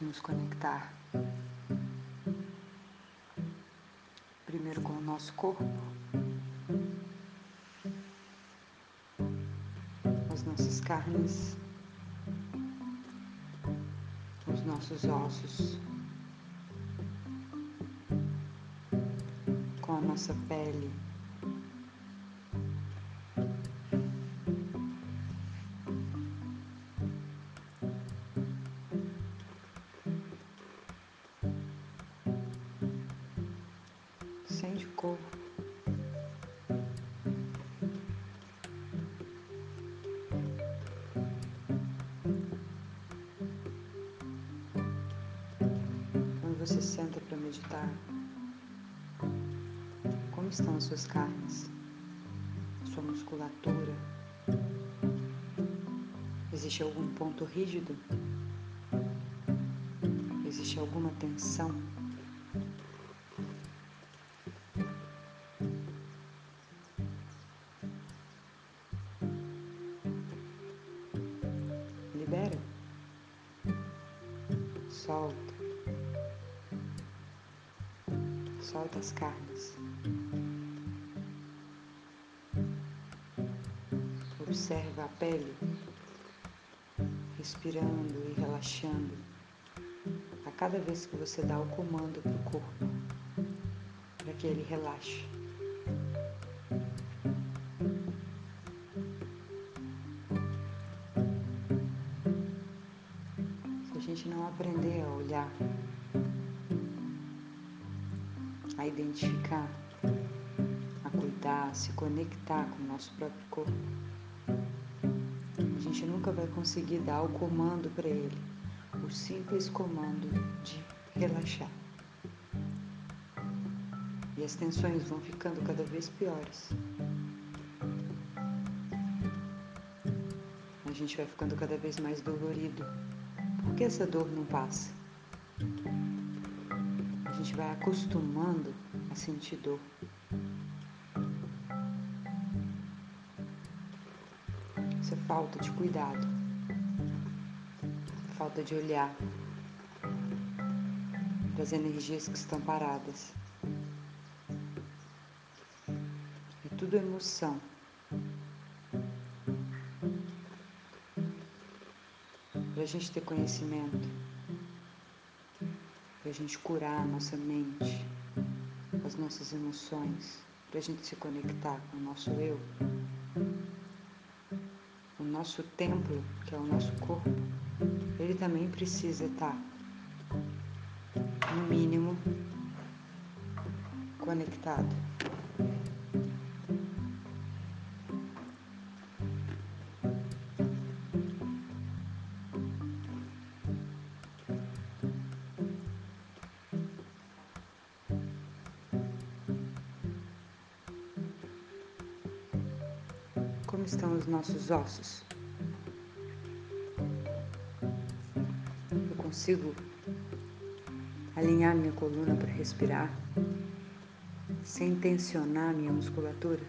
Nos conectar? Primeiro com o nosso corpo, as nossas carnes, os nossos ossos, com a nossa pele. Você senta para meditar, como estão as suas carnes, sua musculatura? Existe algum ponto rígido? Existe alguma tensão? Libera. Solta. Solta as carnes. Observa a pele respirando e relaxando a cada vez que você dá o comando para o corpo para que ele relaxe. Se a gente não aprender a olhar a identificar, a cuidar, a se conectar com o nosso próprio corpo, a gente nunca vai conseguir dar o comando para ele, o simples comando de relaxar. E as tensões vão ficando cada vez piores. A gente vai ficando cada vez mais dolorido. Por que essa dor não passa? Gente vai acostumando a sentir dor. Isso é falta de cuidado, falta de olhar para as energias que estão paradas. É tudo emoção. Para a gente ter conhecimento para a gente curar a nossa mente, as nossas emoções, para a gente se conectar com o nosso eu. O nosso templo, que é o nosso corpo, ele também precisa estar, no mínimo, conectado. Como estão os nossos ossos. Eu consigo alinhar minha coluna para respirar sem tensionar minha musculatura.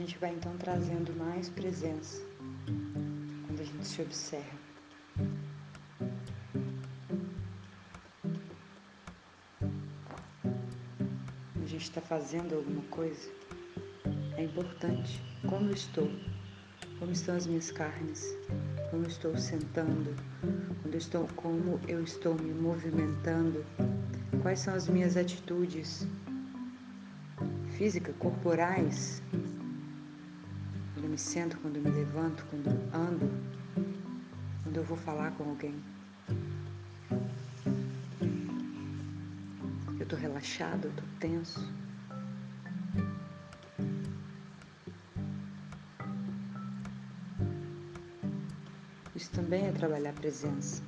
Gente vai então trazendo mais presença quando a gente se observa. A gente está fazendo alguma coisa, é importante como eu estou, como estão as minhas carnes, como eu estou sentando, quando eu estou, como eu estou me movimentando, quais são as minhas atitudes físicas, corporais me sento, quando me levanto, quando ando, quando eu vou falar com alguém. Eu estou relaxado, eu estou tenso. Isso também é trabalhar a presença.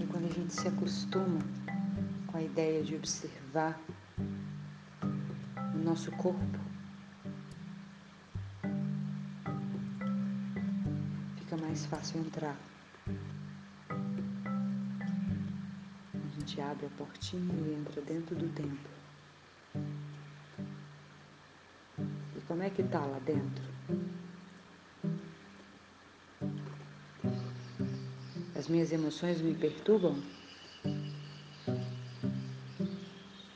E quando a gente se acostuma com a ideia de observar o nosso corpo, fica mais fácil entrar. A gente abre a portinha e entra dentro do templo. E como é que tá lá dentro? As minhas emoções me perturbam?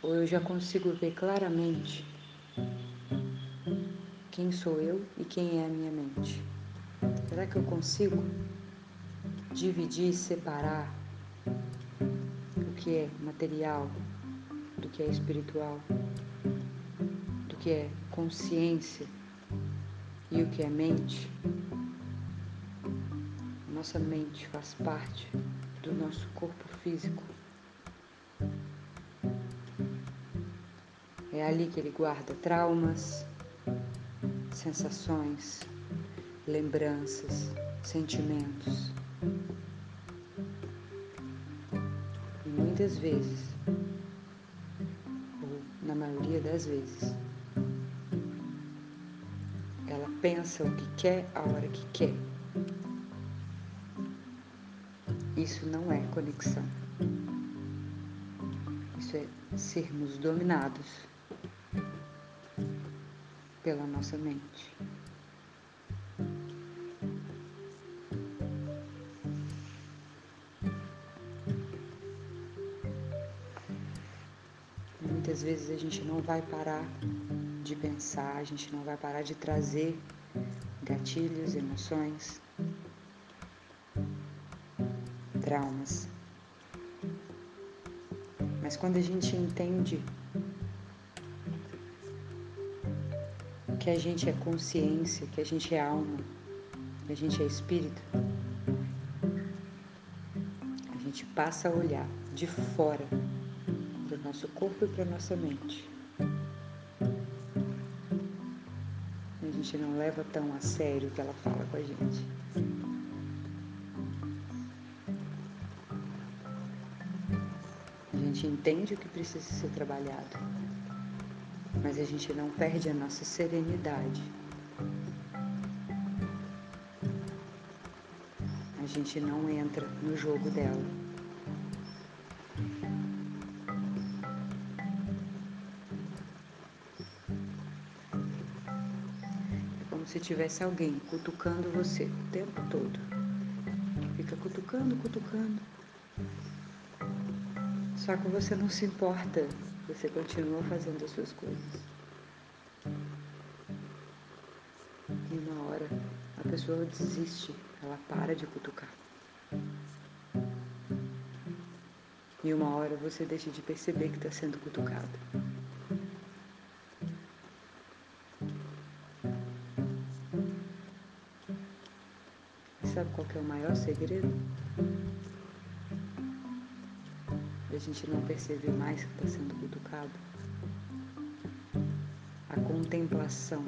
Ou eu já consigo ver claramente quem sou eu e quem é a minha mente? Será que eu consigo dividir, separar o que é material do que é espiritual, do que é consciência e o que é mente? nossa mente faz parte do nosso corpo físico. É ali que ele guarda traumas, sensações, lembranças, sentimentos. E muitas vezes, ou na maioria das vezes, ela pensa o que quer a hora que quer. Isso não é conexão. Isso é sermos dominados pela nossa mente. Muitas vezes a gente não vai parar de pensar, a gente não vai parar de trazer gatilhos, emoções, traumas. Mas quando a gente entende que a gente é consciência, que a gente é alma, que a gente é espírito, a gente passa a olhar de fora para o nosso corpo e para a nossa mente. A gente não leva tão a sério o que ela fala com a gente. gente entende o que precisa ser trabalhado, mas a gente não perde a nossa serenidade. A gente não entra no jogo dela. É como se tivesse alguém cutucando você o tempo todo. Fica cutucando, cutucando. Só que você não se importa, você continua fazendo as suas coisas. E uma hora a pessoa desiste, ela para de cutucar. E uma hora você deixa de perceber que está sendo cutucado. sabe qual é o maior segredo? A gente não perceber mais que está sendo cutucado. A contemplação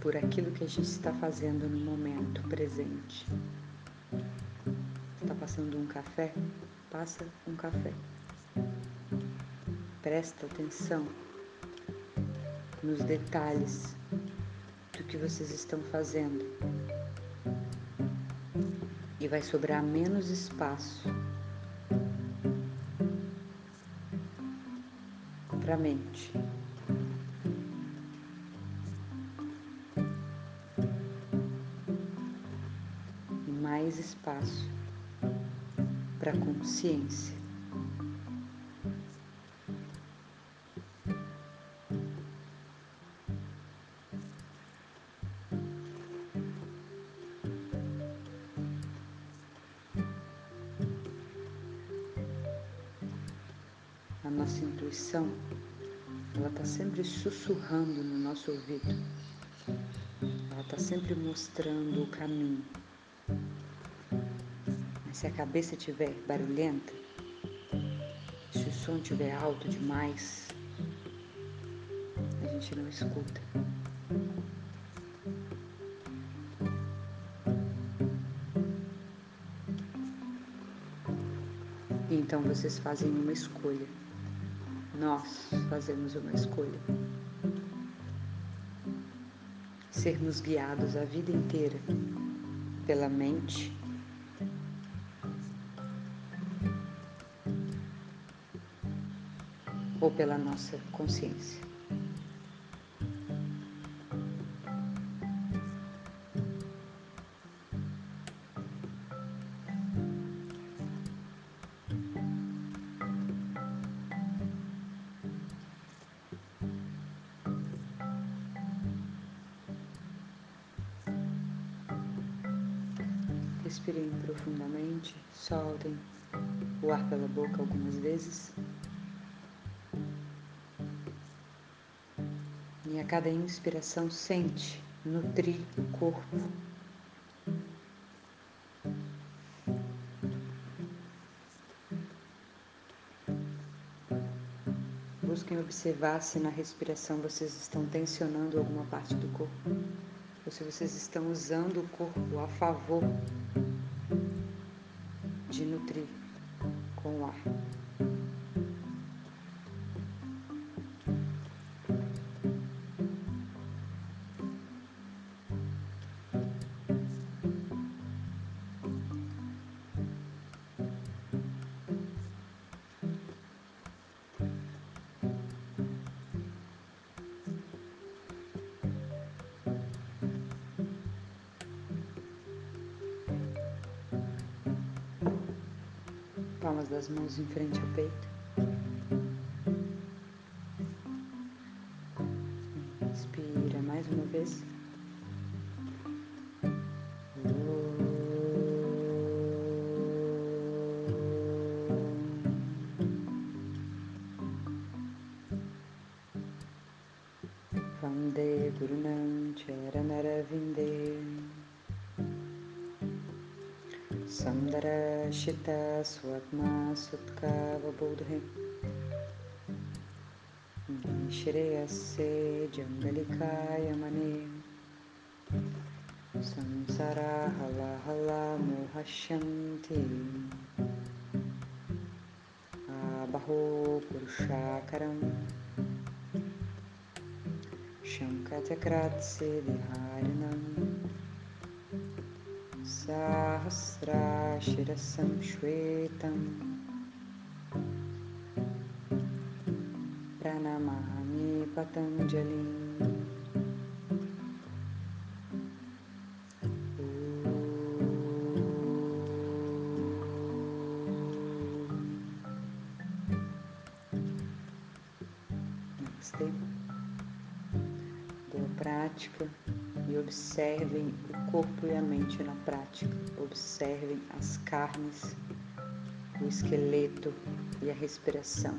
por aquilo que a gente está fazendo no momento presente. Está passando um café? Passa um café. Presta atenção nos detalhes do que vocês estão fazendo e vai sobrar menos espaço para a mente. Mais espaço para a consciência. Está sempre sussurrando no nosso ouvido. Ela está sempre mostrando o caminho. Mas se a cabeça estiver barulhenta, se o som estiver alto demais, a gente não escuta. Então vocês fazem uma escolha. Nós fazemos uma escolha. Sermos guiados a vida inteira pela mente ou pela nossa consciência. Respirem profundamente, soltem o ar pela boca algumas vezes. E a cada inspiração, sente nutrir o corpo. Busquem observar se na respiração vocês estão tensionando alguma parte do corpo ou se vocês estão usando o corpo a favor de nutrir com o ar. Palmas das mãos em frente ao peito. Inspira mais uma vez. Vande Gurunam Charanaravindeya संदर्शिता स्वात्मा सुत का अवबोध है श्रेयस्य जङ्गलिकाय मने संसारा हला हला मोहश्यन्ति आबहो पुरुषाकरम्। शङ्खचक्रात् सेदिहारिणम् श्वेतम् प्रणमामि पतञ्जलिम् Namastê. Boa prática e observem o corpo e a mente na prática. Observem as carnes, o esqueleto e a respiração.